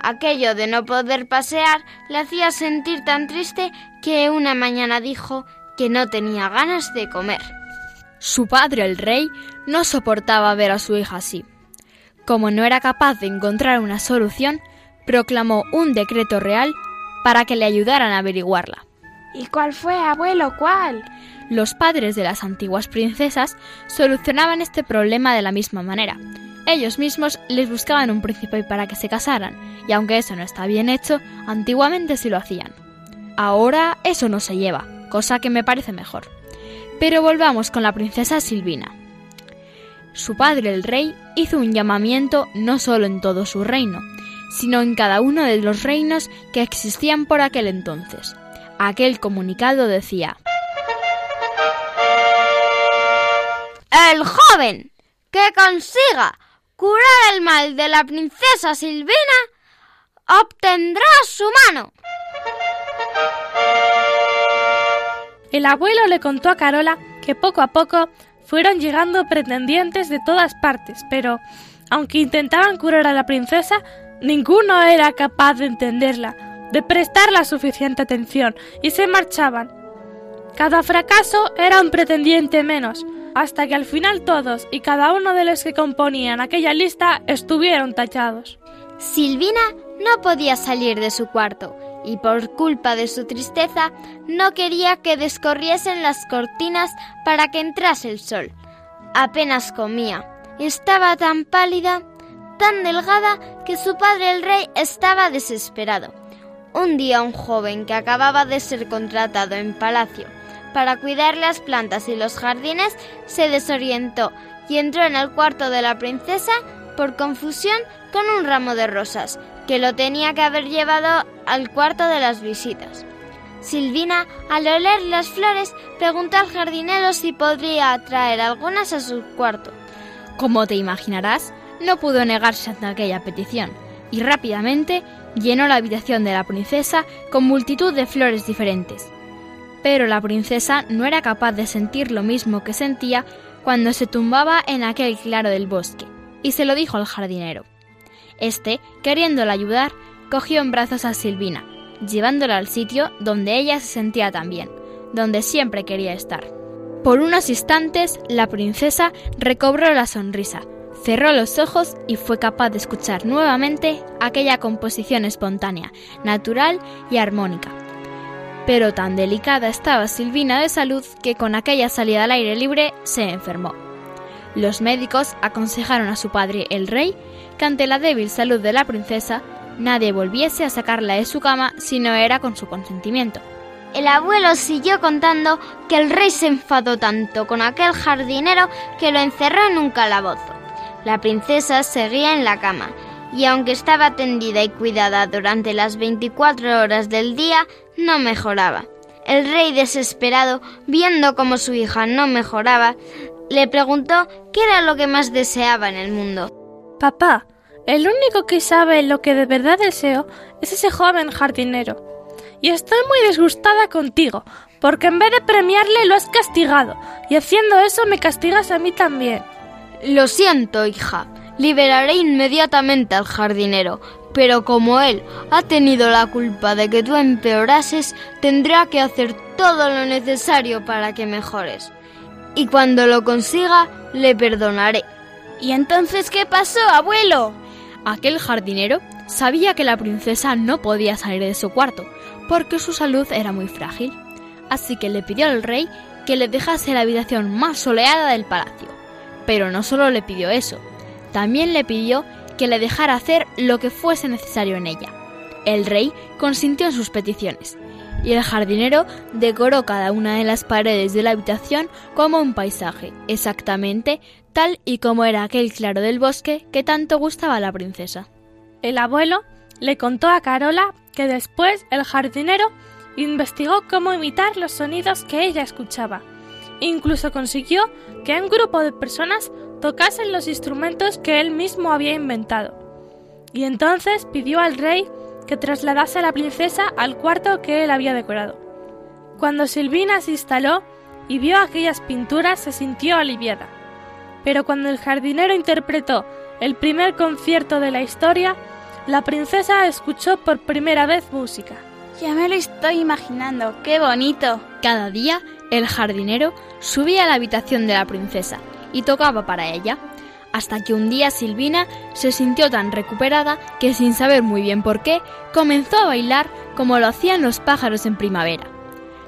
Aquello de no poder pasear le hacía sentir tan triste que una mañana dijo que no tenía ganas de comer. Su padre, el rey, no soportaba ver a su hija así. Como no era capaz de encontrar una solución, proclamó un decreto real para que le ayudaran a averiguarla. ¿Y cuál fue, abuelo? ¿Cuál? Los padres de las antiguas princesas solucionaban este problema de la misma manera. Ellos mismos les buscaban un príncipe para que se casaran, y aunque eso no está bien hecho, antiguamente sí lo hacían. Ahora eso no se lleva, cosa que me parece mejor. Pero volvamos con la princesa Silvina. Su padre, el rey, hizo un llamamiento no solo en todo su reino, sino en cada uno de los reinos que existían por aquel entonces. Aquel comunicado decía El joven que consiga curar el mal de la princesa Silvina obtendrá su mano. El abuelo le contó a Carola que poco a poco fueron llegando pretendientes de todas partes, pero aunque intentaban curar a la princesa, ninguno era capaz de entenderla, de prestar la suficiente atención, y se marchaban. Cada fracaso era un pretendiente menos, hasta que al final todos y cada uno de los que componían aquella lista estuvieron tachados. Silvina no podía salir de su cuarto y por culpa de su tristeza no quería que descorriesen las cortinas para que entrase el sol. Apenas comía. Estaba tan pálida, tan delgada, que su padre el rey estaba desesperado. Un día un joven que acababa de ser contratado en palacio para cuidar las plantas y los jardines se desorientó y entró en el cuarto de la princesa por confusión con un ramo de rosas que lo tenía que haber llevado al cuarto de las visitas. Silvina, al oler las flores, preguntó al jardinero si podría traer algunas a su cuarto. Como te imaginarás, no pudo negarse ante aquella petición y rápidamente llenó la habitación de la princesa con multitud de flores diferentes. Pero la princesa no era capaz de sentir lo mismo que sentía cuando se tumbaba en aquel claro del bosque. y se lo dijo al jardinero. Este, queriéndola ayudar, cogió en brazos a Silvina, llevándola al sitio donde ella se sentía tan bien, donde siempre quería estar. Por unos instantes, la princesa recobró la sonrisa, cerró los ojos y fue capaz de escuchar nuevamente aquella composición espontánea, natural y armónica. Pero tan delicada estaba Silvina de salud que con aquella salida al aire libre se enfermó. Los médicos aconsejaron a su padre, el rey, que ante la débil salud de la princesa, nadie volviese a sacarla de su cama si no era con su consentimiento. El abuelo siguió contando que el rey se enfadó tanto con aquel jardinero que lo encerró en un calabozo. La princesa seguía en la cama, y aunque estaba tendida y cuidada durante las 24 horas del día, no mejoraba. El rey desesperado, viendo cómo su hija no mejoraba, le preguntó qué era lo que más deseaba en el mundo. Papá, el único que sabe lo que de verdad deseo es ese joven jardinero. Y estoy muy disgustada contigo, porque en vez de premiarle lo has castigado, y haciendo eso me castigas a mí también. Lo siento, hija. Liberaré inmediatamente al jardinero, pero como él ha tenido la culpa de que tú empeorases, tendrá que hacer todo lo necesario para que mejores. Y cuando lo consiga, le perdonaré. ¿Y entonces qué pasó, abuelo? Aquel jardinero sabía que la princesa no podía salir de su cuarto, porque su salud era muy frágil. Así que le pidió al rey que le dejase la habitación más soleada del palacio. Pero no solo le pidió eso, también le pidió que le dejara hacer lo que fuese necesario en ella. El rey consintió en sus peticiones, y el jardinero decoró cada una de las paredes de la habitación como un paisaje, exactamente tal y como era aquel claro del bosque que tanto gustaba a la princesa. El abuelo le contó a Carola que después el jardinero investigó cómo imitar los sonidos que ella escuchaba. Incluso consiguió que un grupo de personas tocasen los instrumentos que él mismo había inventado. Y entonces pidió al rey que trasladase a la princesa al cuarto que él había decorado. Cuando Silvina se instaló y vio aquellas pinturas se sintió aliviada. Pero cuando el jardinero interpretó el primer concierto de la historia, la princesa escuchó por primera vez música. Ya me lo estoy imaginando, qué bonito. Cada día el jardinero subía a la habitación de la princesa y tocaba para ella, hasta que un día Silvina se sintió tan recuperada que sin saber muy bien por qué, comenzó a bailar como lo hacían los pájaros en primavera.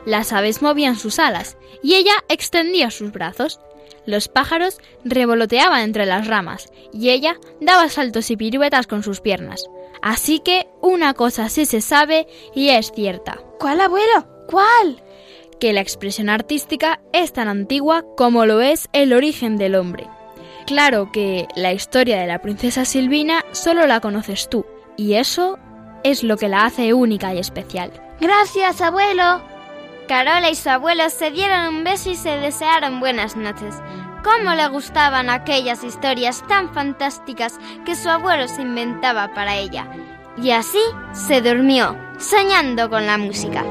Las aves movían sus alas y ella extendía sus brazos. Los pájaros revoloteaban entre las ramas y ella daba saltos y piruetas con sus piernas. Así que una cosa sí se sabe y es cierta. ¿Cuál abuelo? ¿Cuál? Que la expresión artística es tan antigua como lo es el origen del hombre. Claro que la historia de la princesa Silvina solo la conoces tú, y eso es lo que la hace única y especial. Gracias, abuelo. Carola y su abuelo se dieron un beso y se desearon buenas noches. Cómo le gustaban aquellas historias tan fantásticas que su abuelo se inventaba para ella. Y así se durmió, soñando con la música.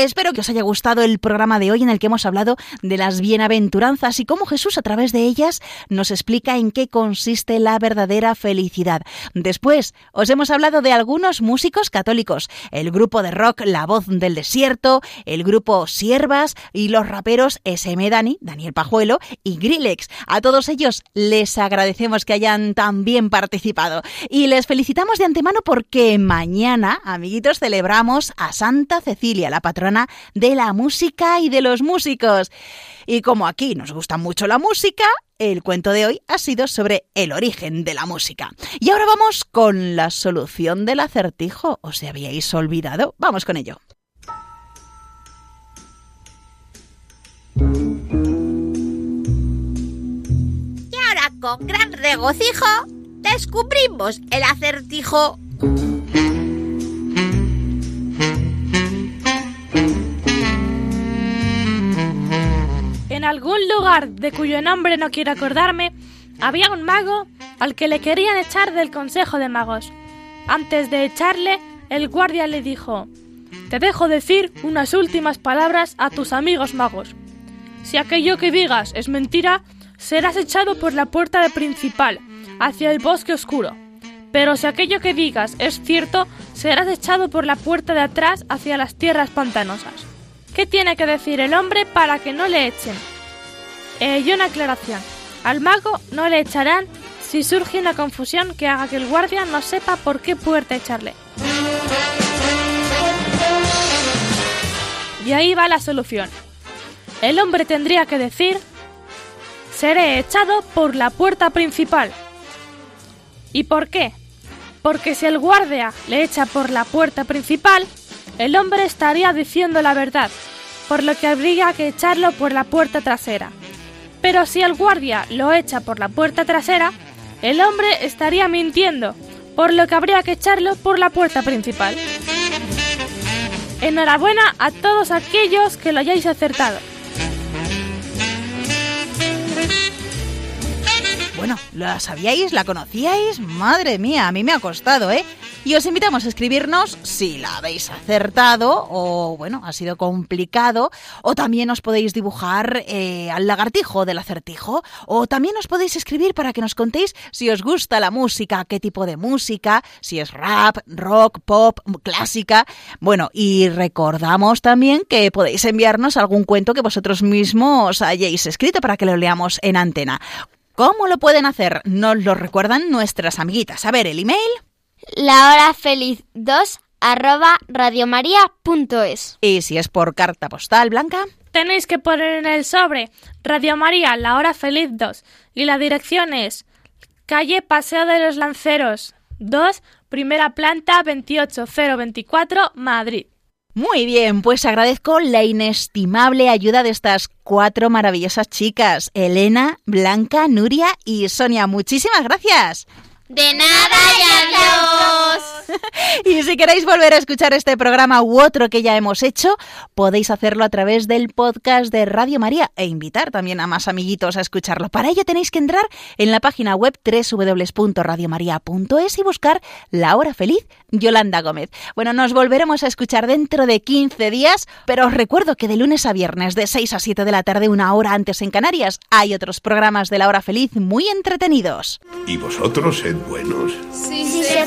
Espero que os haya gustado el programa de hoy en el que hemos hablado de las bienaventuranzas y cómo Jesús a través de ellas nos explica en qué consiste la verdadera felicidad. Después os hemos hablado de algunos músicos católicos, el grupo de rock La Voz del Desierto, el grupo Siervas y los raperos SM Dani, Daniel Pajuelo y Grillex. A todos ellos les agradecemos que hayan también participado y les felicitamos de antemano porque mañana, amiguitos, celebramos a Santa Cecilia, la patrona de la música y de los músicos. Y como aquí nos gusta mucho la música, el cuento de hoy ha sido sobre el origen de la música. Y ahora vamos con la solución del acertijo. ¿Os habíais olvidado? Vamos con ello. Y ahora, con gran regocijo, descubrimos el acertijo. En algún lugar de cuyo nombre no quiero acordarme, había un mago al que le querían echar del Consejo de Magos. Antes de echarle, el guardia le dijo Te dejo decir unas últimas palabras a tus amigos magos. Si aquello que digas es mentira, serás echado por la puerta principal, hacia el bosque oscuro. Pero si aquello que digas es cierto, serás echado por la puerta de atrás hacia las tierras pantanosas. ¿Qué tiene que decir el hombre para que no le echen? Eh, y una aclaración. Al mago no le echarán si surge una confusión que haga que el guardia no sepa por qué puerta echarle. Y ahí va la solución. El hombre tendría que decir, seré echado por la puerta principal. ¿Y por qué? Porque si el guardia le echa por la puerta principal, el hombre estaría diciendo la verdad, por lo que habría que echarlo por la puerta trasera. Pero si el guardia lo echa por la puerta trasera, el hombre estaría mintiendo, por lo que habría que echarlo por la puerta principal. Enhorabuena a todos aquellos que lo hayáis acertado. Bueno, ¿la sabíais? ¿La conocíais? Madre mía, a mí me ha costado, ¿eh? Y os invitamos a escribirnos si la habéis acertado o, bueno, ha sido complicado. O también os podéis dibujar eh, al lagartijo del acertijo. O también os podéis escribir para que nos contéis si os gusta la música, qué tipo de música, si es rap, rock, pop, clásica. Bueno, y recordamos también que podéis enviarnos algún cuento que vosotros mismos hayáis escrito para que lo leamos en antena. ¿Cómo lo pueden hacer? Nos lo recuerdan nuestras amiguitas. A ver, el email. La hora feliz 2 arroba radiomaria.es. Y si es por carta postal, Blanca. Tenéis que poner en el sobre Radio María, la hora feliz 2. Y la dirección es calle Paseo de los Lanceros 2, primera planta 28024, Madrid. Muy bien, pues agradezco la inestimable ayuda de estas cuatro maravillosas chicas, Elena, Blanca, Nuria y Sonia. Muchísimas gracias. De nada y adiós. y si queréis volver a escuchar este programa u otro que ya hemos hecho, podéis hacerlo a través del podcast de Radio María e invitar también a más amiguitos a escucharlo. Para ello tenéis que entrar en la página web www.radiomaria.es y buscar La Hora Feliz Yolanda Gómez. Bueno, nos volveremos a escuchar dentro de 15 días, pero os recuerdo que de lunes a viernes de 6 a 7 de la tarde, una hora antes en Canarias, hay otros programas de La Hora Feliz muy entretenidos. ¿Y vosotros sed buenos? Sí, sí se